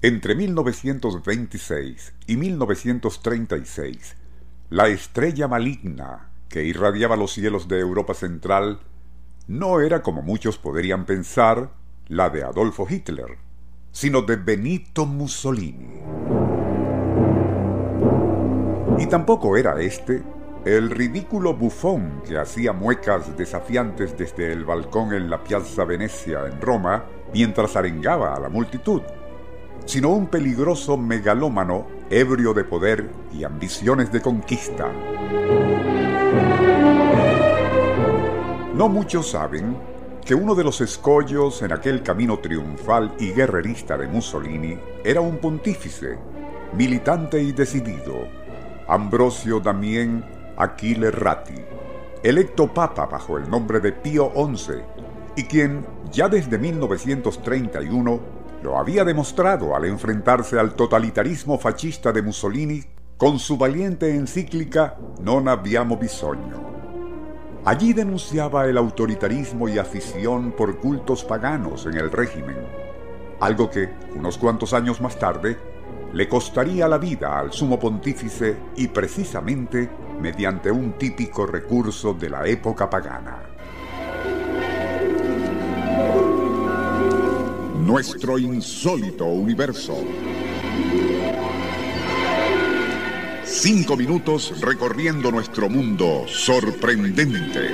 Entre 1926 y 1936, la estrella maligna que irradiaba los cielos de Europa Central no era, como muchos podrían pensar, la de Adolfo Hitler, sino de Benito Mussolini. Y tampoco era este el ridículo bufón que hacía muecas desafiantes desde el balcón en la Piazza Venecia en Roma mientras arengaba a la multitud, sino un peligroso megalómano ebrio de poder y ambiciones de conquista. No muchos saben que uno de los escollos en aquel camino triunfal y guerrerista de Mussolini era un pontífice, militante y decidido, Ambrosio Damien Achille Ratti, electo papa bajo el nombre de Pío XI, y quien ya desde 1931 lo había demostrado al enfrentarse al totalitarismo fascista de Mussolini con su valiente encíclica Non abbiamo bisogno. Allí denunciaba el autoritarismo y afición por cultos paganos en el régimen, algo que, unos cuantos años más tarde, le costaría la vida al sumo pontífice y precisamente mediante un típico recurso de la época pagana. Nuestro insólito universo. Cinco minutos recorriendo nuestro mundo sorprendente.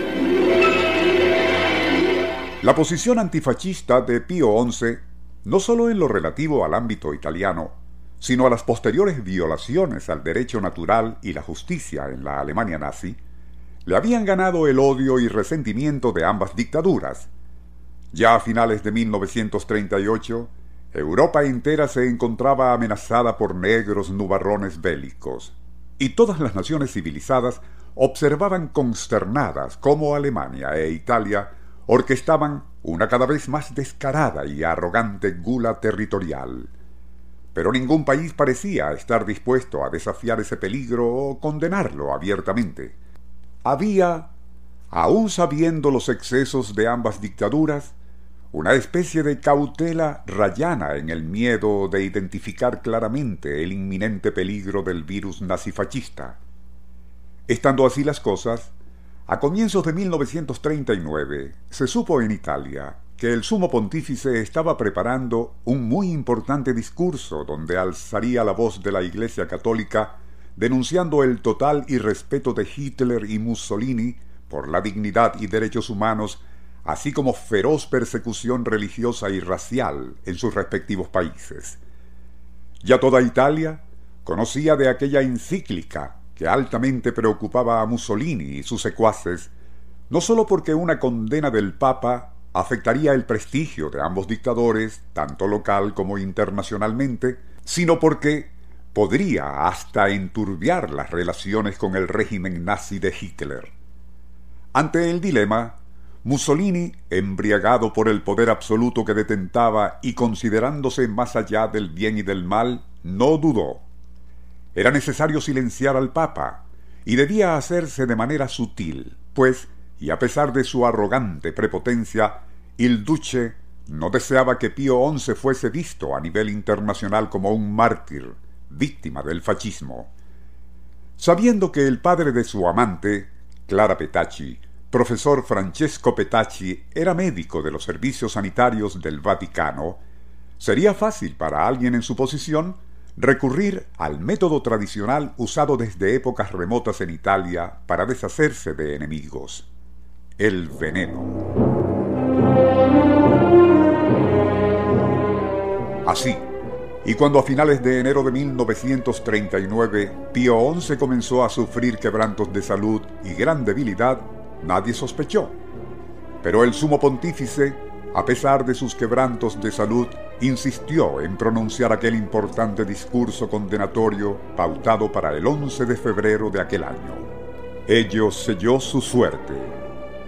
La posición antifascista de Pío XI, no solo en lo relativo al ámbito italiano, sino a las posteriores violaciones al derecho natural y la justicia en la Alemania nazi, le habían ganado el odio y resentimiento de ambas dictaduras. Ya a finales de 1938, Europa entera se encontraba amenazada por negros nubarrones bélicos, y todas las naciones civilizadas observaban consternadas cómo Alemania e Italia orquestaban una cada vez más descarada y arrogante gula territorial pero ningún país parecía estar dispuesto a desafiar ese peligro o condenarlo abiertamente. Había, aun sabiendo los excesos de ambas dictaduras, una especie de cautela rayana en el miedo de identificar claramente el inminente peligro del virus nazifascista. Estando así las cosas, a comienzos de 1939 se supo en Italia que el sumo pontífice estaba preparando un muy importante discurso donde alzaría la voz de la Iglesia Católica denunciando el total irrespeto de Hitler y Mussolini por la dignidad y derechos humanos, así como feroz persecución religiosa y racial en sus respectivos países. Ya toda Italia conocía de aquella encíclica que altamente preocupaba a Mussolini y sus secuaces, no sólo porque una condena del Papa afectaría el prestigio de ambos dictadores, tanto local como internacionalmente, sino porque podría hasta enturbiar las relaciones con el régimen nazi de Hitler. Ante el dilema, Mussolini, embriagado por el poder absoluto que detentaba y considerándose más allá del bien y del mal, no dudó. Era necesario silenciar al Papa, y debía hacerse de manera sutil, pues y a pesar de su arrogante prepotencia, il Duce no deseaba que Pío XI fuese visto a nivel internacional como un mártir, víctima del fascismo. Sabiendo que el padre de su amante, Clara Petacci, profesor Francesco Petacci, era médico de los servicios sanitarios del Vaticano, sería fácil para alguien en su posición recurrir al método tradicional usado desde épocas remotas en Italia para deshacerse de enemigos el veneno. Así, y cuando a finales de enero de 1939 Pío XI comenzó a sufrir quebrantos de salud y gran debilidad, nadie sospechó. Pero el sumo pontífice, a pesar de sus quebrantos de salud, insistió en pronunciar aquel importante discurso condenatorio pautado para el 11 de febrero de aquel año. Ello selló su suerte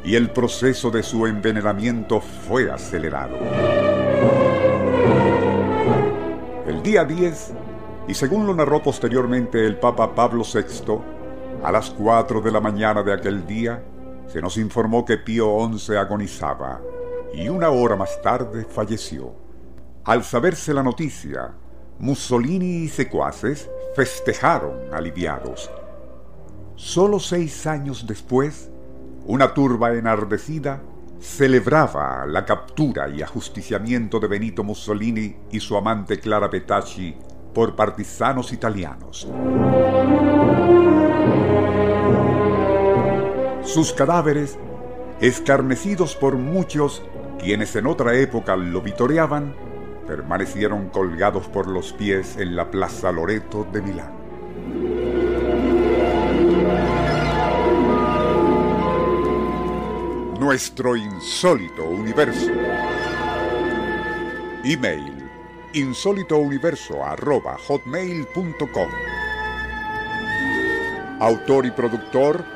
y el proceso de su envenenamiento fue acelerado. El día 10, y según lo narró posteriormente el Papa Pablo VI, a las 4 de la mañana de aquel día, se nos informó que Pío XI agonizaba y una hora más tarde falleció. Al saberse la noticia, Mussolini y secuaces festejaron aliviados. Solo seis años después, una turba enardecida celebraba la captura y ajusticiamiento de Benito Mussolini y su amante Clara Petacci por partisanos italianos. Sus cadáveres, escarnecidos por muchos quienes en otra época lo vitoreaban, permanecieron colgados por los pies en la Plaza Loreto de Milán. Nuestro insólito universo. Email insólitouniverso.hotmail.com Autor y productor